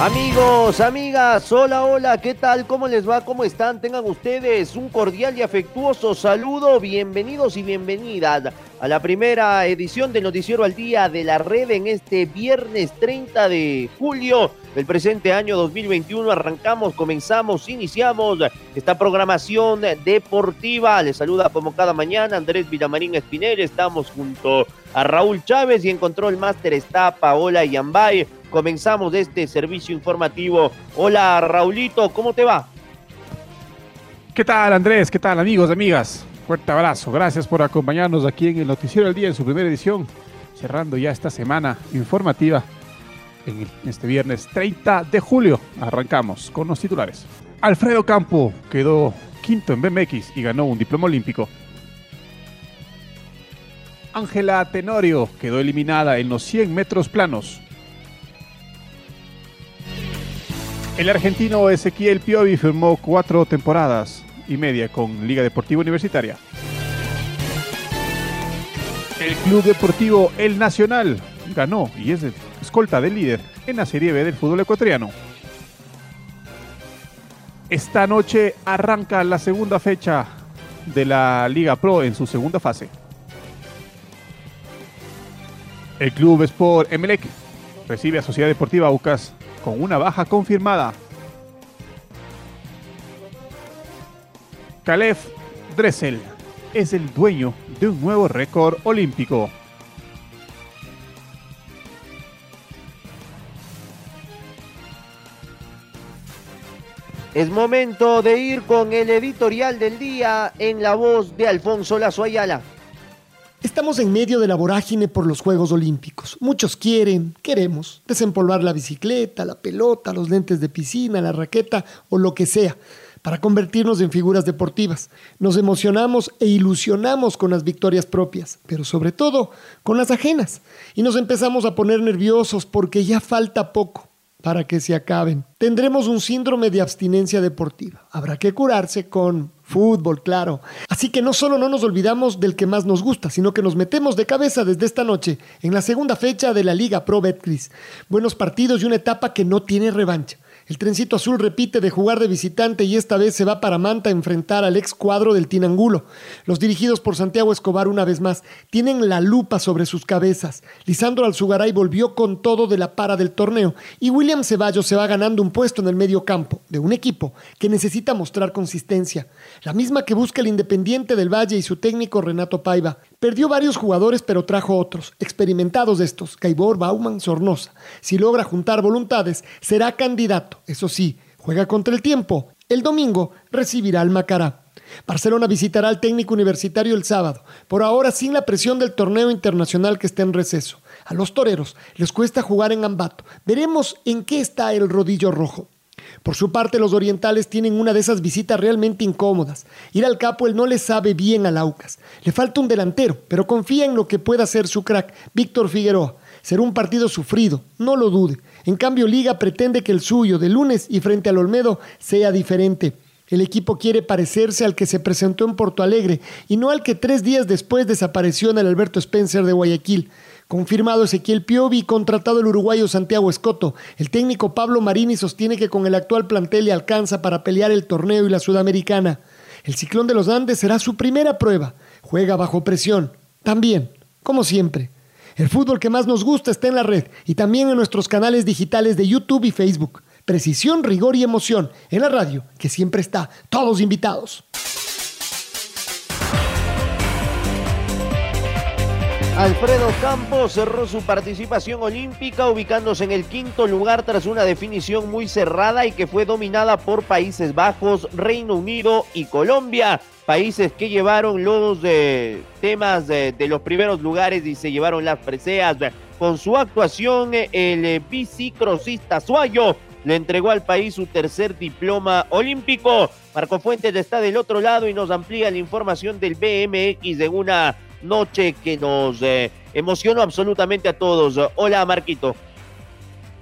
Amigos, amigas, hola, hola, ¿qué tal? ¿Cómo les va? ¿Cómo están? Tengan ustedes un cordial y afectuoso saludo. Bienvenidos y bienvenidas a la primera edición del Noticiero al Día de la Red en este viernes 30 de julio del presente año 2021. Arrancamos, comenzamos, iniciamos esta programación deportiva. Les saluda como cada mañana Andrés Villamarín Espinel. Estamos junto a Raúl Chávez y en control máster está Paola Yambay comenzamos este servicio informativo. Hola Raulito, ¿cómo te va? ¿Qué tal Andrés? ¿Qué tal amigos, amigas? Fuerte abrazo, gracias por acompañarnos aquí en el Noticiero del Día en su primera edición, cerrando ya esta semana informativa en este viernes 30 de julio. Arrancamos con los titulares. Alfredo Campo quedó quinto en BMX y ganó un diploma olímpico. Ángela Tenorio quedó eliminada en los 100 metros planos El argentino Ezequiel Piovi firmó cuatro temporadas y media con Liga Deportiva Universitaria. El Club Deportivo El Nacional ganó y es escolta del líder en la Serie B del fútbol ecuatoriano. Esta noche arranca la segunda fecha de la Liga Pro en su segunda fase. El Club Sport Emelec recibe a Sociedad Deportiva Aucas con una baja confirmada. Caleb Dressel es el dueño de un nuevo récord olímpico. Es momento de ir con el editorial del día en la voz de Alfonso Lazo Ayala. Estamos en medio de la vorágine por los Juegos Olímpicos. Muchos quieren, queremos, desempolvar la bicicleta, la pelota, los lentes de piscina, la raqueta o lo que sea para convertirnos en figuras deportivas. Nos emocionamos e ilusionamos con las victorias propias, pero sobre todo con las ajenas. Y nos empezamos a poner nerviosos porque ya falta poco para que se acaben. Tendremos un síndrome de abstinencia deportiva. Habrá que curarse con fútbol, claro. Así que no solo no nos olvidamos del que más nos gusta, sino que nos metemos de cabeza desde esta noche en la segunda fecha de la Liga Pro Betcris. Buenos partidos y una etapa que no tiene revancha. El trencito azul repite de jugar de visitante y esta vez se va para Manta a enfrentar al ex cuadro del Tinangulo. Los dirigidos por Santiago Escobar una vez más tienen la lupa sobre sus cabezas. Lisandro Alzugaray volvió con todo de la para del torneo y William Ceballos se va ganando un puesto en el medio campo de un equipo que necesita mostrar consistencia, la misma que busca el Independiente del Valle y su técnico Renato Paiva. Perdió varios jugadores pero trajo otros, experimentados estos, Caibor, Bauman, Sornosa. Si logra juntar voluntades, será candidato eso sí, juega contra el tiempo. El domingo recibirá al Macará. Barcelona visitará al técnico universitario el sábado, por ahora sin la presión del torneo internacional que está en receso. A los toreros les cuesta jugar en Ambato. Veremos en qué está el rodillo rojo. Por su parte, los orientales tienen una de esas visitas realmente incómodas. Ir al capo él no le sabe bien al Aucas. Le falta un delantero, pero confía en lo que pueda hacer su crack, Víctor Figueroa. Será un partido sufrido, no lo dude. En cambio, Liga pretende que el suyo de lunes y frente al Olmedo sea diferente. El equipo quiere parecerse al que se presentó en Porto Alegre y no al que tres días después desapareció en el Alberto Spencer de Guayaquil. Confirmado Ezequiel Piovi, contratado el uruguayo Santiago Escoto. El técnico Pablo Marini sostiene que con el actual plantel le alcanza para pelear el torneo y la sudamericana. El ciclón de los Andes será su primera prueba. Juega bajo presión. También, como siempre, el fútbol que más nos gusta está en la red y también en nuestros canales digitales de YouTube y Facebook. Precisión, rigor y emoción en la radio, que siempre está. Todos invitados. Alfredo Campos cerró su participación olímpica ubicándose en el quinto lugar tras una definición muy cerrada y que fue dominada por Países Bajos, Reino Unido y Colombia. Países que llevaron los eh, temas de, de los primeros lugares y se llevaron las preseas. Con su actuación, el eh, bicicrosista Suayo le entregó al país su tercer diploma olímpico. Marco Fuentes está del otro lado y nos amplía la información del BMX de una noche que nos eh, emocionó absolutamente a todos. Hola, Marquito.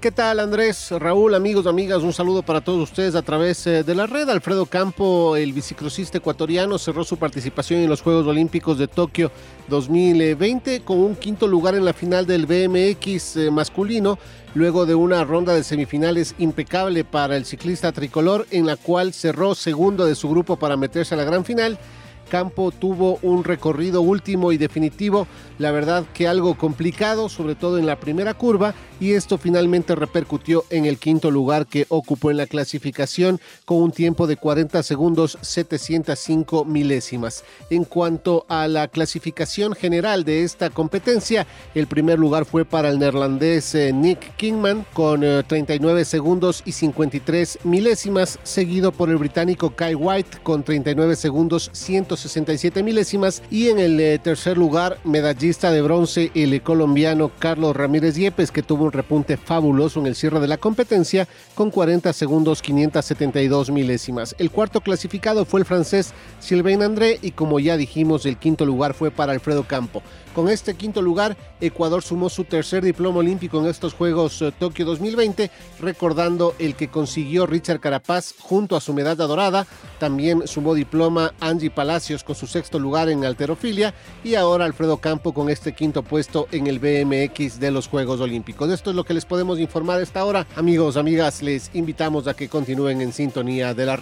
¿Qué tal Andrés, Raúl, amigos, amigas? Un saludo para todos ustedes a través eh, de la red. Alfredo Campo, el biciclosista ecuatoriano, cerró su participación en los Juegos Olímpicos de Tokio 2020 con un quinto lugar en la final del BMX eh, masculino, luego de una ronda de semifinales impecable para el ciclista tricolor, en la cual cerró segundo de su grupo para meterse a la gran final Campo tuvo un recorrido último y definitivo, la verdad que algo complicado, sobre todo en la primera curva, y esto finalmente repercutió en el quinto lugar que ocupó en la clasificación con un tiempo de 40 segundos 705 milésimas. En cuanto a la clasificación general de esta competencia, el primer lugar fue para el neerlandés eh, Nick Kingman con 39 eh, segundos y 53 milésimas, seguido por el británico Kai White con 39 segundos 167 milésimas y en el eh, tercer lugar medallista de bronce el colombiano Carlos Ramírez Yepes que tuvo un repunte fabuloso en el cierre de la competencia con 40 segundos 572 milésimas. El cuarto clasificado fue el francés Sylvain André y como ya dijimos el quinto lugar fue para Alfredo Campo. Con este quinto lugar, Ecuador sumó su tercer diploma olímpico en estos Juegos eh, Tokio 2020, recordando el que consiguió Richard Carapaz junto a su medalla dorada. También sumó diploma Angie Palacios con su sexto lugar en alterofilia y ahora Alfredo Campo con este quinto puesto en el BMX de los Juegos Olímpicos. Esto es lo que les podemos informar a esta hora. Amigos, amigas, les invitamos a que continúen en sintonía de la...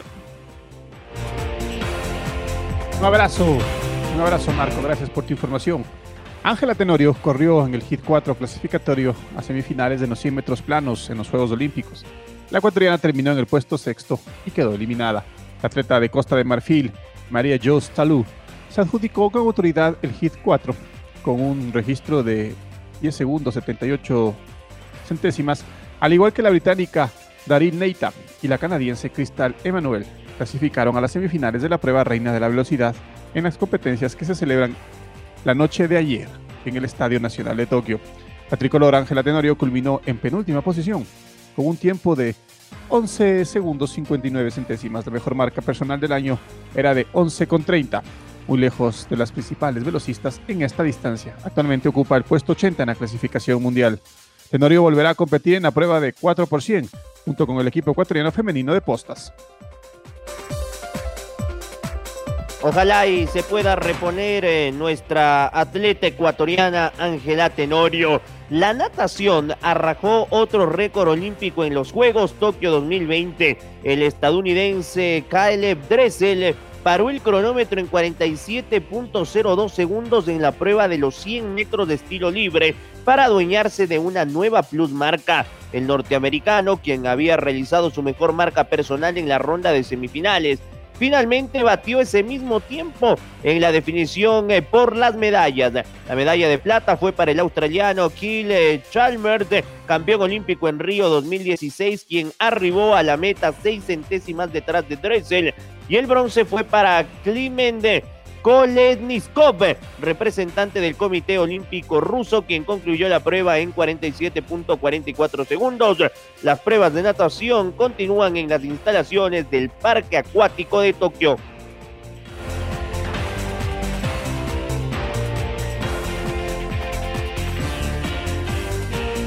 Un abrazo, un abrazo Marco, gracias por tu información. Ángela Tenorio corrió en el Hit 4 clasificatorio a semifinales de los 100 metros planos en los Juegos Olímpicos. La ecuatoriana terminó en el puesto sexto y quedó eliminada. La atleta de Costa de Marfil, María Jos Talú, se adjudicó con autoridad el Hit 4 con un registro de 10 segundos 78 centésimas, al igual que la británica Darin Neita y la canadiense Crystal Emanuel clasificaron a las semifinales de la prueba reina de la velocidad en las competencias que se celebran la noche de ayer en el Estadio Nacional de Tokio. La tricolor Ángela Tenorio culminó en penúltima posición con un tiempo de 11 segundos 59 centésimas. La mejor marca personal del año era de 11,30, muy lejos de las principales velocistas en esta distancia. Actualmente ocupa el puesto 80 en la clasificación mundial. Tenorio volverá a competir en la prueba de 4 junto con el equipo ecuatoriano femenino de postas. Ojalá y se pueda reponer eh, nuestra atleta ecuatoriana Ángela Tenorio. La natación arrajó otro récord olímpico en los Juegos Tokio 2020. El estadounidense Caleb Dressel paró el cronómetro en 47.02 segundos en la prueba de los 100 metros de estilo libre para adueñarse de una nueva plus marca. El norteamericano, quien había realizado su mejor marca personal en la ronda de semifinales, finalmente batió ese mismo tiempo en la definición eh, por las medallas. La medalla de plata fue para el australiano Kiel eh, Chalmers, campeón olímpico en Río 2016, quien arribó a la meta seis centésimas detrás de Dressel. Y el bronce fue para Clement Kolesnikov, representante del Comité Olímpico Ruso, quien concluyó la prueba en 47.44 segundos. Las pruebas de natación continúan en las instalaciones del Parque Acuático de Tokio.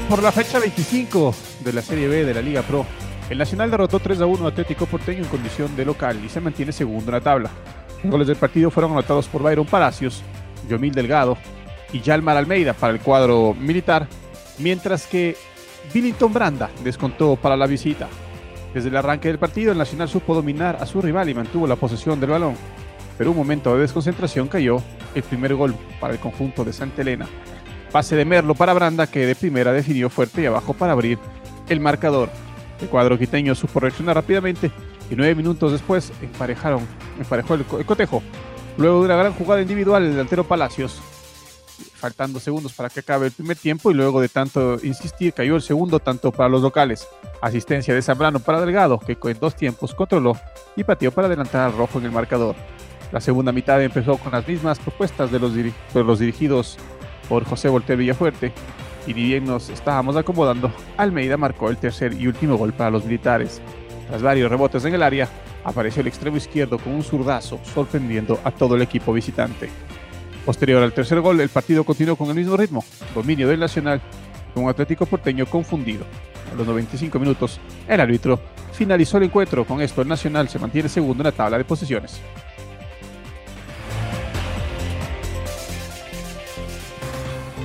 Por la fecha 25 de la Serie B de la Liga Pro, el Nacional derrotó 3 a 1 a Atlético Porteño en condición de local y se mantiene segundo en la tabla. Los goles del partido fueron anotados por Byron Palacios, Yomil Delgado y Yalmar Almeida para el cuadro militar, mientras que Billington Branda descontó para la visita. Desde el arranque del partido, el Nacional supo dominar a su rival y mantuvo la posesión del balón, pero un momento de desconcentración cayó el primer gol para el conjunto de Santa Elena. Pase de Merlo para Branda, que de primera definió fuerte y abajo para abrir el marcador. El cuadro quiteño supo reaccionar rápidamente y nueve minutos después emparejaron, emparejó el, cotejo. Luego de una gran jugada individual, el delantero Palacios faltando segundos para que acabe el primer tiempo y luego de tanto insistir cayó el segundo tanto para los locales. Asistencia de Zambrano para Delgado, que en dos tiempos controló y pateó para adelantar al rojo en el marcador. La segunda mitad empezó con las mismas propuestas de los, los dirigidos por José Voltaire Villafuerte, y ni bien nos estábamos acomodando, Almeida marcó el tercer y último gol para los militares. Tras varios rebotes en el área, apareció el extremo izquierdo con un zurdazo, sorprendiendo a todo el equipo visitante. Posterior al tercer gol, el partido continuó con el mismo ritmo, dominio del Nacional, con un Atlético porteño confundido. A los 95 minutos, el árbitro finalizó el encuentro. Con esto, el Nacional se mantiene segundo en la tabla de posiciones.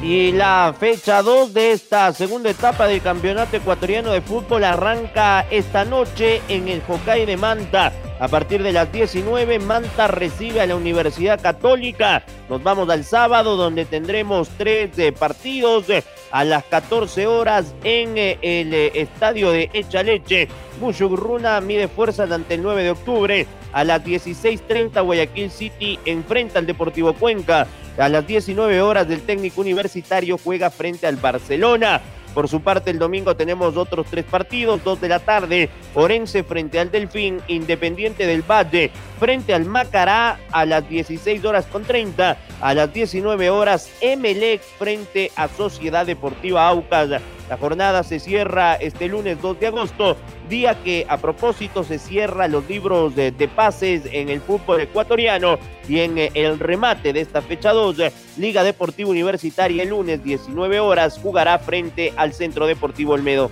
Y la fecha 2 de esta segunda etapa del Campeonato Ecuatoriano de Fútbol arranca esta noche en el Hokkaido de Manta. A partir de las 19, Manta recibe a la Universidad Católica. Nos vamos al sábado donde tendremos tres eh, partidos eh, a las 14 horas en eh, el estadio de Echaleche. Mushugruna mide fuerzas ante el 9 de octubre. A las 16.30 Guayaquil City enfrenta al Deportivo Cuenca. A las 19 horas del técnico universitario juega frente al Barcelona. Por su parte, el domingo tenemos otros tres partidos, dos de la tarde, Orense frente al Delfín, Independiente del Valle frente al Macará a las 16 horas con 30, a las 19 horas Emelec frente a Sociedad Deportiva Aucas. La jornada se cierra este lunes 2 de agosto, día que a propósito se cierra los libros de, pases en el fútbol ecuatoriano y en eh, el remate de esta fecha 2, Liga Deportiva Universitaria el lunes 19 horas jugará frente al Centro Deportivo Olmedo.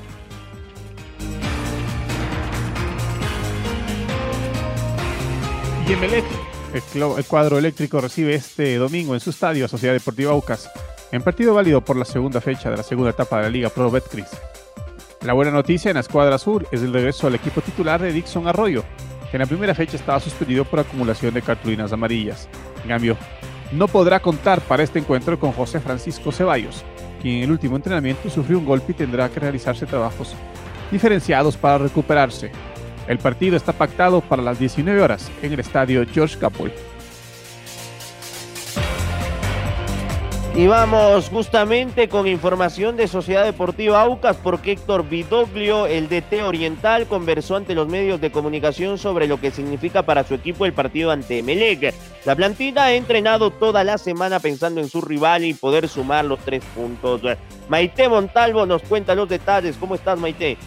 Y Emelec, el cuadro eléctrico recibe este domingo en su estadio a Sociedad Deportiva Aucas en partido válido por la segunda fecha de la segunda etapa de la Liga Pro Betcris. La buena noticia en la escuadra azul es el regreso al equipo titular de Dixon Arroyo, que en la primera fecha estaba suspendido por acumulación de cartulinas amarillas. En cambio, no podrá contar para este encuentro con José Francisco Ceballos, quien en el último entrenamiento sufrió un golpe y tendrá que realizarse trabajos diferenciados para recuperarse. El partido está pactado para las 19 horas en el estadio George Capol. Y vamos justamente con información de Sociedad Deportiva Aucas porque Héctor Vidoglio, el DT Oriental, conversó ante los medios de comunicación sobre lo que significa para su equipo el partido ante Melec. La plantilla ha entrenado toda la semana pensando en su rival y poder sumar los tres puntos. Maite Montalvo nos cuenta los detalles. ¿Cómo estás, Maite?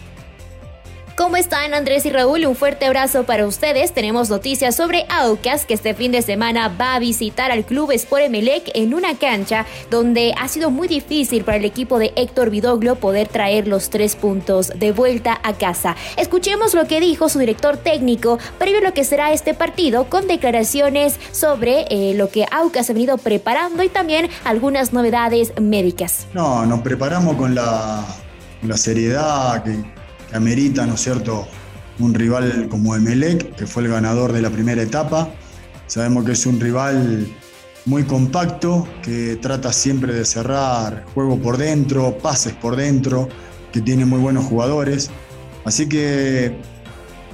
¿Cómo están Andrés y Raúl? Un fuerte abrazo para ustedes. Tenemos noticias sobre Aucas que este fin de semana va a visitar al club Sport Emelec en una cancha donde ha sido muy difícil para el equipo de Héctor Vidoglio poder traer los tres puntos de vuelta a casa. Escuchemos lo que dijo su director técnico previo a lo que será este partido con declaraciones sobre eh, lo que Aucas ha venido preparando y también algunas novedades médicas. No, nos preparamos con la, la seriedad que que amerita, ¿no es cierto?, un rival como Emelec, que fue el ganador de la primera etapa. Sabemos que es un rival muy compacto, que trata siempre de cerrar juego por dentro, pases por dentro, que tiene muy buenos jugadores. Así que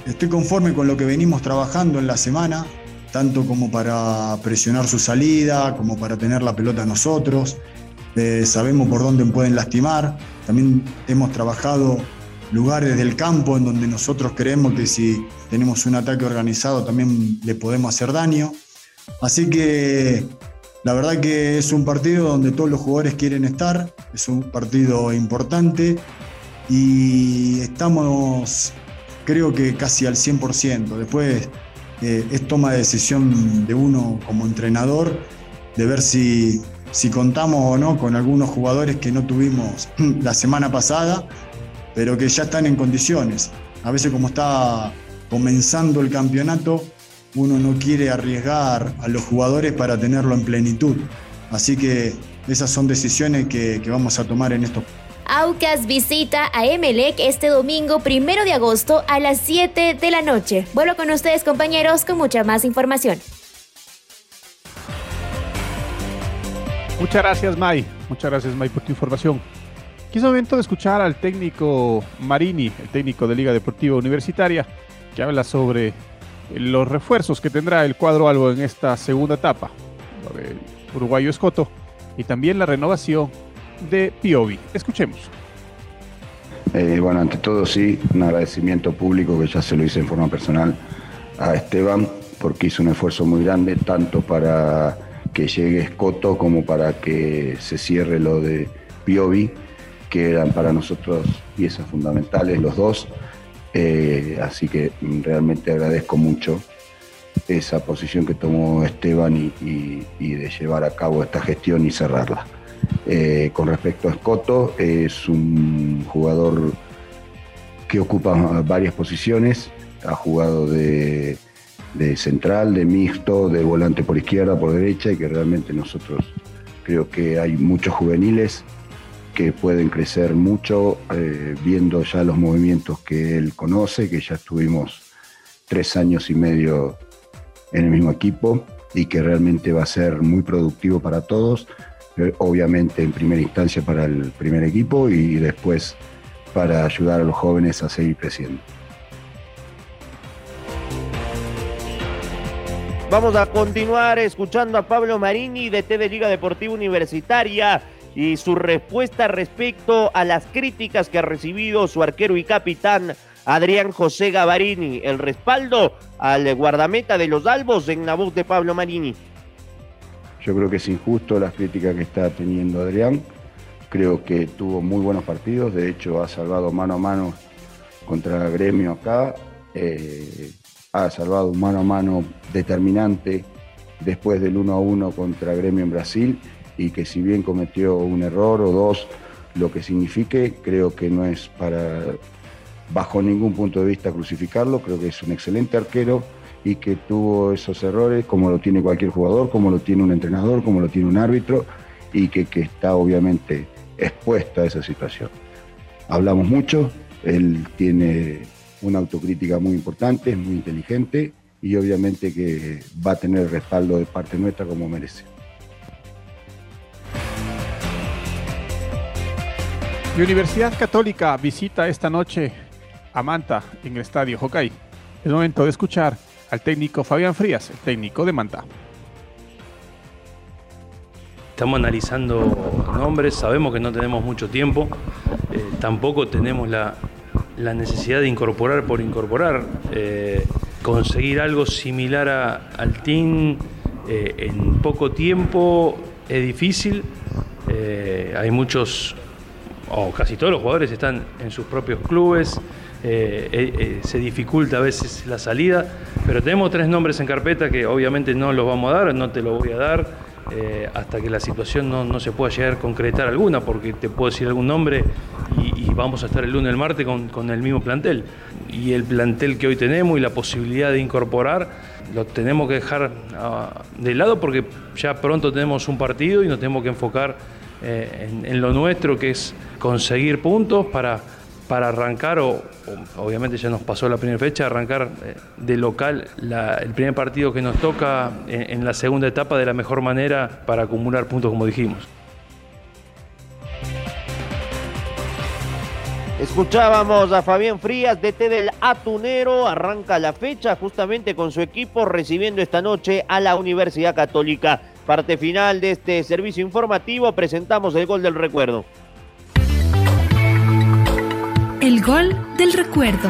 estoy conforme con lo que venimos trabajando en la semana, tanto como para presionar su salida, como para tener la pelota nosotros. Eh, sabemos por dónde pueden lastimar. También hemos trabajado lugares del campo en donde nosotros creemos que si tenemos un ataque organizado también le podemos hacer daño. Así que la verdad que es un partido donde todos los jugadores quieren estar, es un partido importante y estamos creo que casi al 100%. Después eh, es toma de decisión de uno como entrenador de ver si, si contamos o no con algunos jugadores que no tuvimos la semana pasada pero que ya están en condiciones. A veces como está comenzando el campeonato, uno no quiere arriesgar a los jugadores para tenerlo en plenitud. Así que esas son decisiones que, vamos a tomar en estos Aucas visita a Emelec este domingo primero de agosto a las 7 de la noche. Vuelvo con ustedes compañeros con mucha más información. Muchas gracias May, muchas gracias May por tu información. Aquí es momento de escuchar al técnico Marini, el técnico de Liga Deportiva Universitaria, que habla sobre los refuerzos que tendrá el cuadro albo en esta segunda etapa. El uruguayo Escoto y también la renovación de Piovi. Escuchemos. Eh, bueno, ante todo sí, un agradecimiento público que ya se lo hice en forma personal a Esteban, porque hizo un esfuerzo muy grande, tanto para que llegue Escoto como para que se cierre lo de Piovi, que eran para nosotros piezas fundamentales los dos. Eh, así que realmente agradezco mucho esa posición que tomó Esteban y, de llevar a cabo esta gestión y cerrarla. Eh, con respecto a Escoto, es un jugador que ocupa varias posiciones, ha jugado de, central, de mixto, de volante por izquierda, por derecha y que realmente nosotros creo que hay muchos juveniles que pueden crecer mucho eh, viendo ya los movimientos que él conoce, que ya estuvimos tres años y medio en el mismo equipo y que realmente va a ser muy productivo para todos, eh, obviamente en primera instancia para el primer equipo y después para ayudar a los jóvenes a seguir creciendo. Vamos a continuar escuchando a Pablo Marini de TV Liga Deportiva Universitaria y su respuesta respecto a las críticas que ha recibido su arquero y capitán Adrián José Gavarini. El respaldo al guardameta de los Albos en la voz de Pablo Marini. Yo creo que es injusto las críticas que está teniendo Adrián. Creo que tuvo muy buenos partidos, de hecho ha salvado mano a mano contra gremio acá, eh, ha salvado mano a mano determinante después del 1 a 1 contra gremio en Brasil y que si bien cometió un error o dos, lo que signifique, creo que no es para, bajo ningún punto de vista, crucificarlo, creo que es un excelente arquero y que tuvo esos errores como lo tiene cualquier jugador, como lo tiene un entrenador, como lo tiene un árbitro y que, que está obviamente expuesto a esa situación. Hablamos mucho, él tiene una autocrítica muy importante, es muy inteligente y obviamente que va a tener respaldo de parte nuestra como merece. Universidad Católica visita esta noche a Manta en el estadio Hokkaido. Es momento de escuchar al técnico Fabián Frías, el técnico de Manta. Estamos analizando nombres, sabemos que no tenemos mucho tiempo, eh, tampoco tenemos la, necesidad de incorporar por incorporar. Eh, conseguir algo similar al team eh, en poco tiempo es difícil. hay muchos o casi todos los jugadores están en sus propios clubes, eh, eh, eh, se dificulta a veces la salida, pero tenemos tres nombres en carpeta que obviamente no los vamos a dar, no te lo voy a dar hasta que la situación no, se pueda llegar a concretar alguna, porque te puedo decir algún nombre y, vamos a estar el lunes el martes con, el mismo plantel. Y el plantel que hoy tenemos y la posibilidad de incorporar, lo tenemos que dejar ah, de lado porque ya pronto tenemos un partido y nos tenemos que enfocar en lo nuestro, que es conseguir puntos para, para arrancar, o, obviamente ya nos pasó la primera fecha, arrancar eh, de local el primer partido que nos toca en, la segunda etapa de la mejor manera para acumular puntos, como dijimos. Escuchábamos a Fabián Frías, DT del Atunero, arranca la fecha justamente con su equipo recibiendo esta noche a la Universidad Católica. Parte final de este servicio informativo, presentamos el gol del recuerdo. El gol del recuerdo.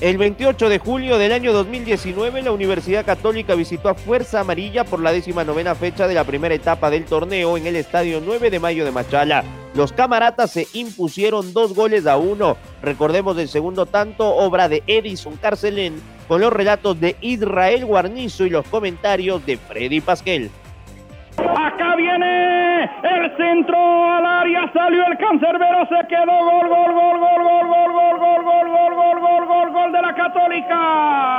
El 28 de julio del año 2019, la Universidad Católica visitó a Fuerza Amarilla por la décima novena fecha de la primera etapa del torneo en el Estadio 9 de Mayo de Machala. Los camaratas se impusieron dos goles a uno. Recordemos el segundo tanto, obra de Edison Carcelén, con los relatos de Israel Guarnizo y los comentarios de Freddy Pasquel. Acá viene el centro al área, salió el cancerbero, se quedó gol, gol, gol, gol, gol, gol, gol, gol, gol, gol, gol, gol, gol, gol de la Católica.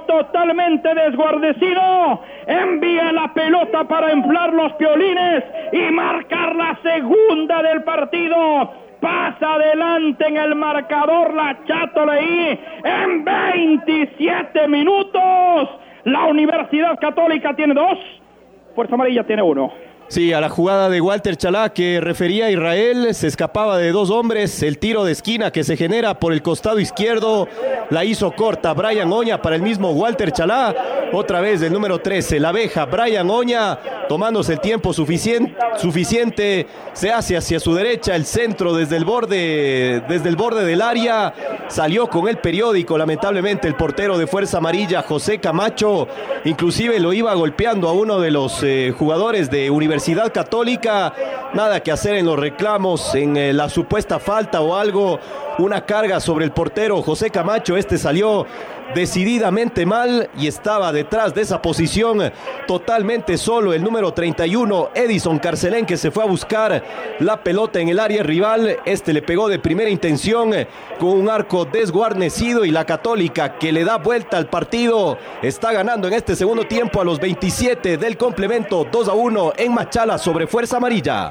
Totalmente desguardecido, envía la pelota para inflar los piolines y marcar la segunda del partido pasa adelante en el marcador la Chato Leí en 27 minutos. La Universidad Católica tiene dos, Fuerza Amarilla tiene uno. Sí, a la jugada de Walter Chalá que refería a Israel, se escapaba de dos hombres, el tiro de esquina que se genera por el costado izquierdo, la hizo corta Brian Oña para el mismo Walter Chalá, otra vez el número 13, la abeja Brian Oña, tomándose el tiempo suficiente, suficiente, se hace hacia su derecha, el centro desde el borde, desde el borde del área, salió con el periódico, lamentablemente el portero de Fuerza Amarilla, José Camacho, inclusive lo iba golpeando a uno de los eh, jugadores de Universidad Católica, nada que hacer en los reclamos, en eh, la supuesta falta o algo, una carga sobre el portero José Camacho, este salió decididamente mal y estaba detrás de esa posición totalmente solo. El número 31 Edison Carcelén que se fue a buscar la pelota en el área rival. Este le pegó de primera intención con un arco desguarnecido y la católica que le da vuelta al partido está ganando en este segundo tiempo a los 27 del complemento 2 a 1 en Machala sobre Fuerza Amarilla